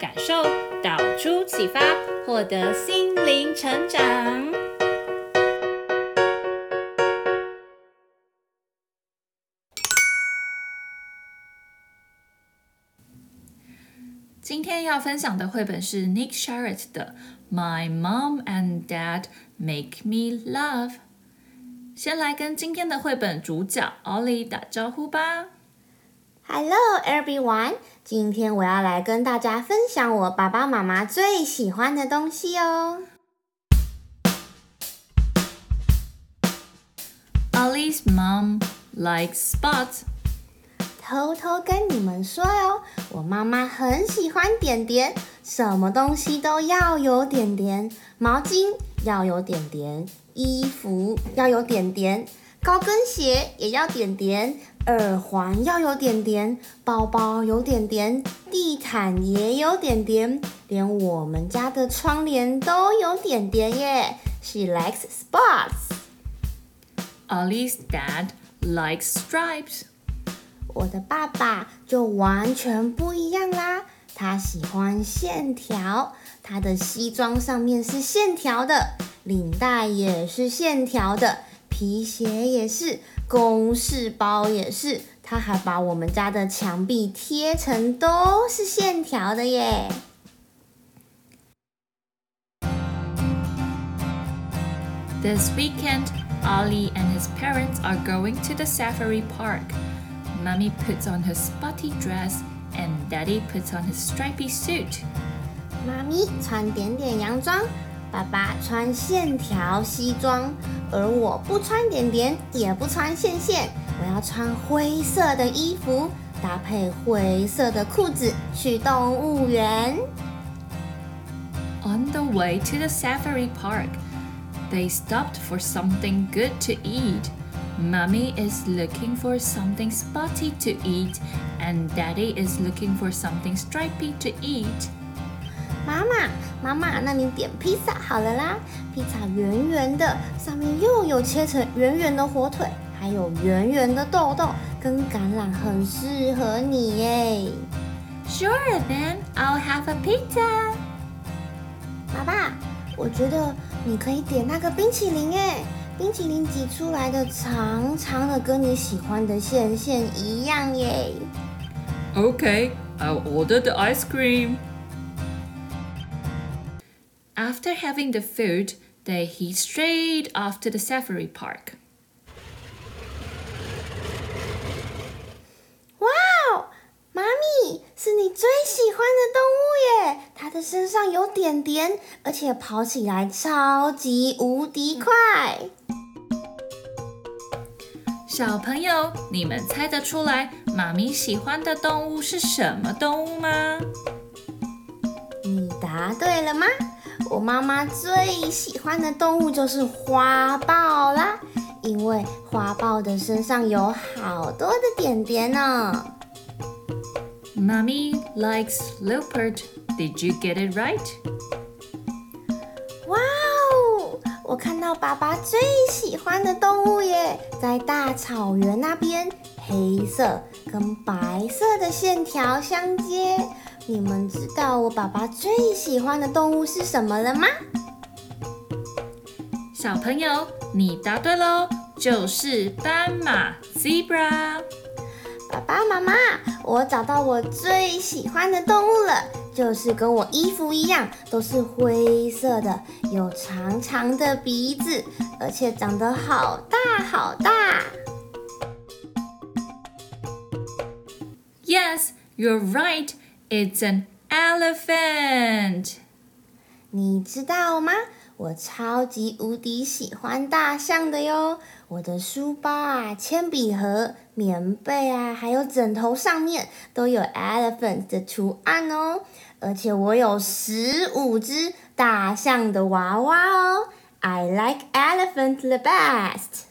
感受，导出启发，获得心灵成长。今天要分享的绘本是 Nick Sharratt 的《My Mom and Dad Make Me Love》。先来跟今天的绘本主角 Ollie 打招呼吧。Hello everyone，今天我要来跟大家分享我爸爸妈妈最喜欢的东西哦。Ollie's mom likes spots. 偷偷跟你们说哟，我妈妈很喜欢点点，什么东西都要有点点，毛巾要有点点，衣服要有点点，高跟鞋也要点点，耳环要有点点，包包有点点，地毯也有点点，连我们家的窗帘都有点点耶。She likes spots. Ollie's dad likes stripes. 我的爸爸就完全不一样啦，他喜欢线条，他的西装上面是线条的，领带也是线条的，皮鞋也是，公事包也是，他还把我们家的墙壁贴成都是线条的耶。This weekend, Ollie and his parents are going to the safari park. Mummy puts on her spotty dress, and Daddy puts on his stripy suit. 妈咪穿点点洋装，爸爸穿线条西装，而我不穿点点，也不穿线线，我要穿灰色的衣服，搭配灰色的裤子去动物园。On the way to the safari park, they stopped for something good to eat. Mommy is looking for something spotty to eat, and Daddy is looking for something stripy to eat. 妈妈，妈妈，那你点披萨好了啦！披萨圆圆的，上面又有切成圆圆的火腿，还有圆圆的豆豆，跟橄榄很适合你耶。Sure, then I'll have a pizza. 爸爸，我觉得你可以点那个冰淇淋耶。冰淇淋挤出来的长长的，跟你喜欢的线线一样耶。Okay, I'll order the ice cream. After having the food, they head straight off to the safari park. 哇哦，妈咪，是你最喜欢的动物耶！它的身上有点点，而且跑起来超级无敌快。小朋友，你们猜得出来妈咪喜欢的动物是什么动物吗？你答对了吗？我妈妈最喜欢的动物就是花豹啦，因为花豹的身上有好多的点点呢。Mommy likes leopard. Did you get it right? 哇哦我看到爸爸最喜欢的动物耶，在大草原那边，黑色跟白色的线条相接。你们知道我爸爸最喜欢的动物是什么了吗？小朋友，你答对喽，就是斑马 （zebra）。爸爸妈妈，我找到我最喜欢的动物了。就是跟我衣服一样，都是灰色的，有长长的鼻子，而且长得好大好大。Yes, you're right. It's an elephant. 你知道吗？我超级无敌喜欢大象的哟！我的书包啊、铅笔盒、棉被啊，还有枕头上面都有 elephant 的图案哦。而且我有十五只大象的娃娃哦。I like elephant the best。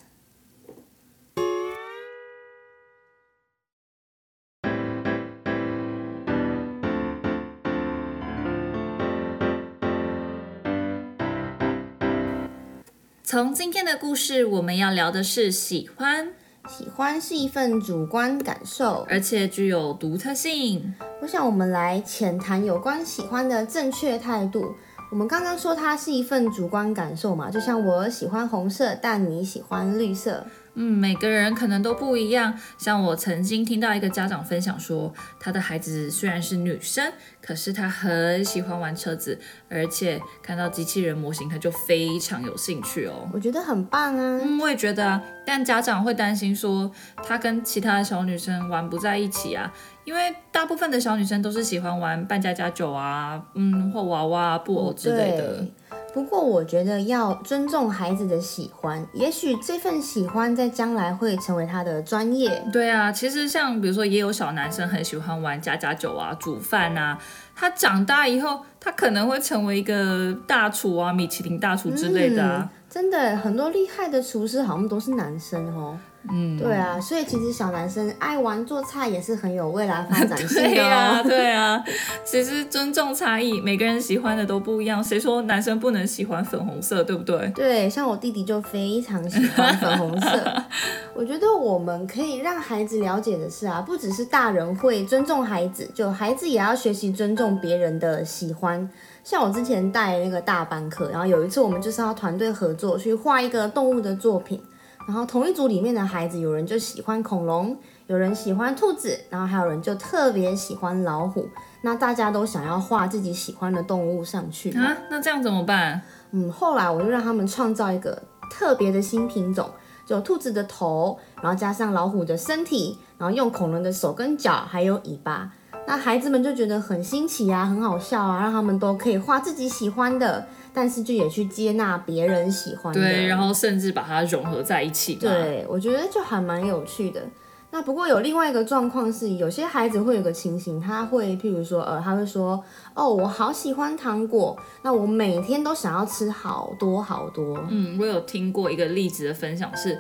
从今天的故事，我们要聊的是喜欢。喜欢是一份主观感受，而且具有独特性。我想我们来浅谈有关喜欢的正确态度。我们刚刚说它是一份主观感受嘛，就像我喜欢红色，但你喜欢绿色。嗯，每个人可能都不一样。像我曾经听到一个家长分享说，他的孩子虽然是女生，可是他很喜欢玩车子，而且看到机器人模型他就非常有兴趣哦。我觉得很棒啊。嗯，我也觉得啊。但家长会担心说，他跟其他的小女生玩不在一起啊，因为大部分的小女生都是喜欢玩扮家家酒啊，嗯，或娃娃、布偶之类的。不过我觉得要尊重孩子的喜欢，也许这份喜欢在将来会成为他的专业。对啊，其实像比如说，也有小男生很喜欢玩家家酒啊、煮饭啊，他长大以后，他可能会成为一个大厨啊、米其林大厨之类的啊。嗯，真的，很多厉害的厨师好像都是男生哦。嗯，对啊，所以其实小男生爱玩做菜也是很有未来 发展性的哦。对啊，对啊，其实尊重差异，每个人喜欢的都不一样。谁说男生不能喜欢粉红色，对不对？对，像我弟弟就非常喜欢粉红色。我觉得我们可以让孩子了解的是啊，不只是大人会尊重孩子，就孩子也要学习尊重别人的喜欢。像我之前带那个大班课，然后有一次我们就是要团队合作去画一个动物的作品。然后同一组里面的孩子，有人就喜欢恐龙，有人喜欢兔子，然后还有人就特别喜欢老虎。那大家都想要画自己喜欢的动物上去啊？那这样怎么办？嗯，后来我就让他们创造一个特别的新品种，就兔子的头，然后加上老虎的身体，然后用恐龙的手跟脚还有尾巴。那孩子们就觉得很新奇啊，很好笑啊，让他们都可以画自己喜欢的。但是就也去接纳别人喜欢的，对，然后甚至把它融合在一起。对，我觉得就还蛮有趣的。那不过有另外一个状况是，有些孩子会有个情形，他会譬如说，呃，他会说，哦，我好喜欢糖果，那我每天都想要吃好多好多。嗯，我有听过一个例子的分享是。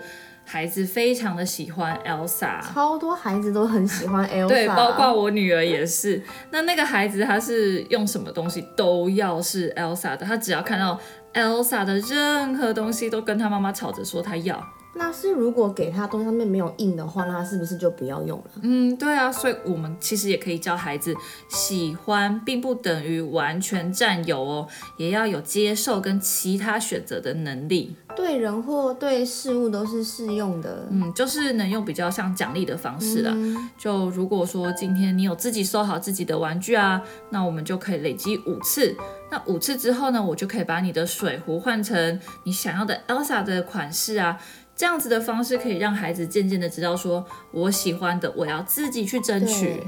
孩子非常的喜欢 Elsa，超多孩子都很喜欢 Elsa，对，包括我女儿也是。那那个孩子他是用什么东西都要是 Elsa 的，他只要看到 Elsa 的任何东西，都跟他妈妈吵着说他要。那是如果给他东西上面没有印的话，那他是不是就不要用了？嗯，对啊，所以我们其实也可以教孩子，喜欢并不等于完全占有哦，也要有接受跟其他选择的能力。对人或对事物都是适用的。嗯，就是能用比较像奖励的方式啦。嗯。就如果说今天你有自己收好自己的玩具啊，那我们就可以累积五次。那五次之后呢，我就可以把你的水壶换成你想要的 Elsa 的款式啊。这样子的方式可以让孩子渐渐的知道，说我喜欢的，我要自己去争取。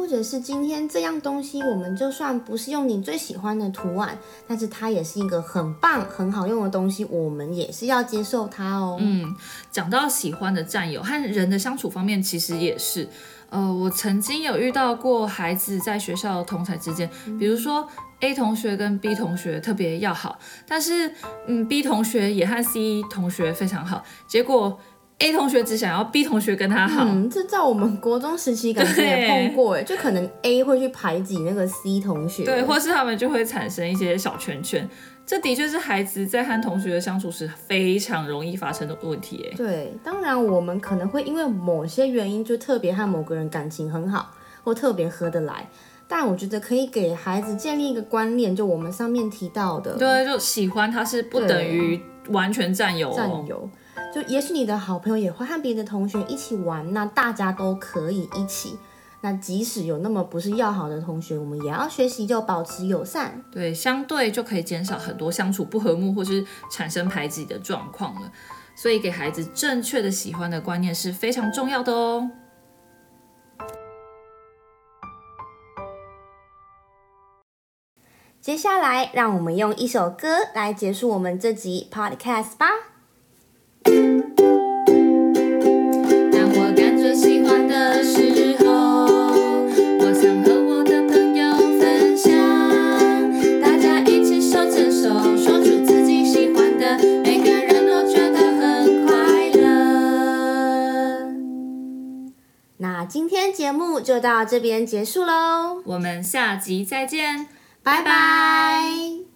或者是今天这样东西，我们就算不是用你最喜欢的图案，但是它也是一个很棒、很好用的东西，我们也是要接受它哦。嗯，讲到喜欢的占有和人的相处方面，其实也是。呃，我曾经有遇到过孩子在学校同才之间，比如说 A 同学跟 B 同学特别要好，但是嗯 B 同学也和 C 同学非常好，结果 A 同学只想要 B 同学跟他好。嗯，这在我们国中时期感觉也碰过哎，就可能 A 会去排挤那个 C 同学，对，或是他们就会产生一些小圈圈。这的确是孩子在和同学的相处时非常容易发生的问题哎。对，当然我们可能会因为某些原因就特别和某个人感情很好，或特别合得来。但我觉得可以给孩子建立一个观念，就我们上面提到的，对，就喜欢他是不等于完全占有哦。占有，就也许你的好朋友也会和别的同学一起玩，那大家都可以一起。那即使有那么不是要好的同学，我们也要学习就保持友善。对，相对就可以减少很多相处不和睦或是产生排挤的状况了。所以给孩子正确的喜欢的观念是非常重要的哦。接下来让我们用一首歌来结束我们这集 podcast 吧。当我感觉喜欢的时候我想和我的朋友分享大家一起手牵手说出自己喜欢的每个人都觉得很快乐。那今天节目就到这边结束喽。我们下集再见。拜拜。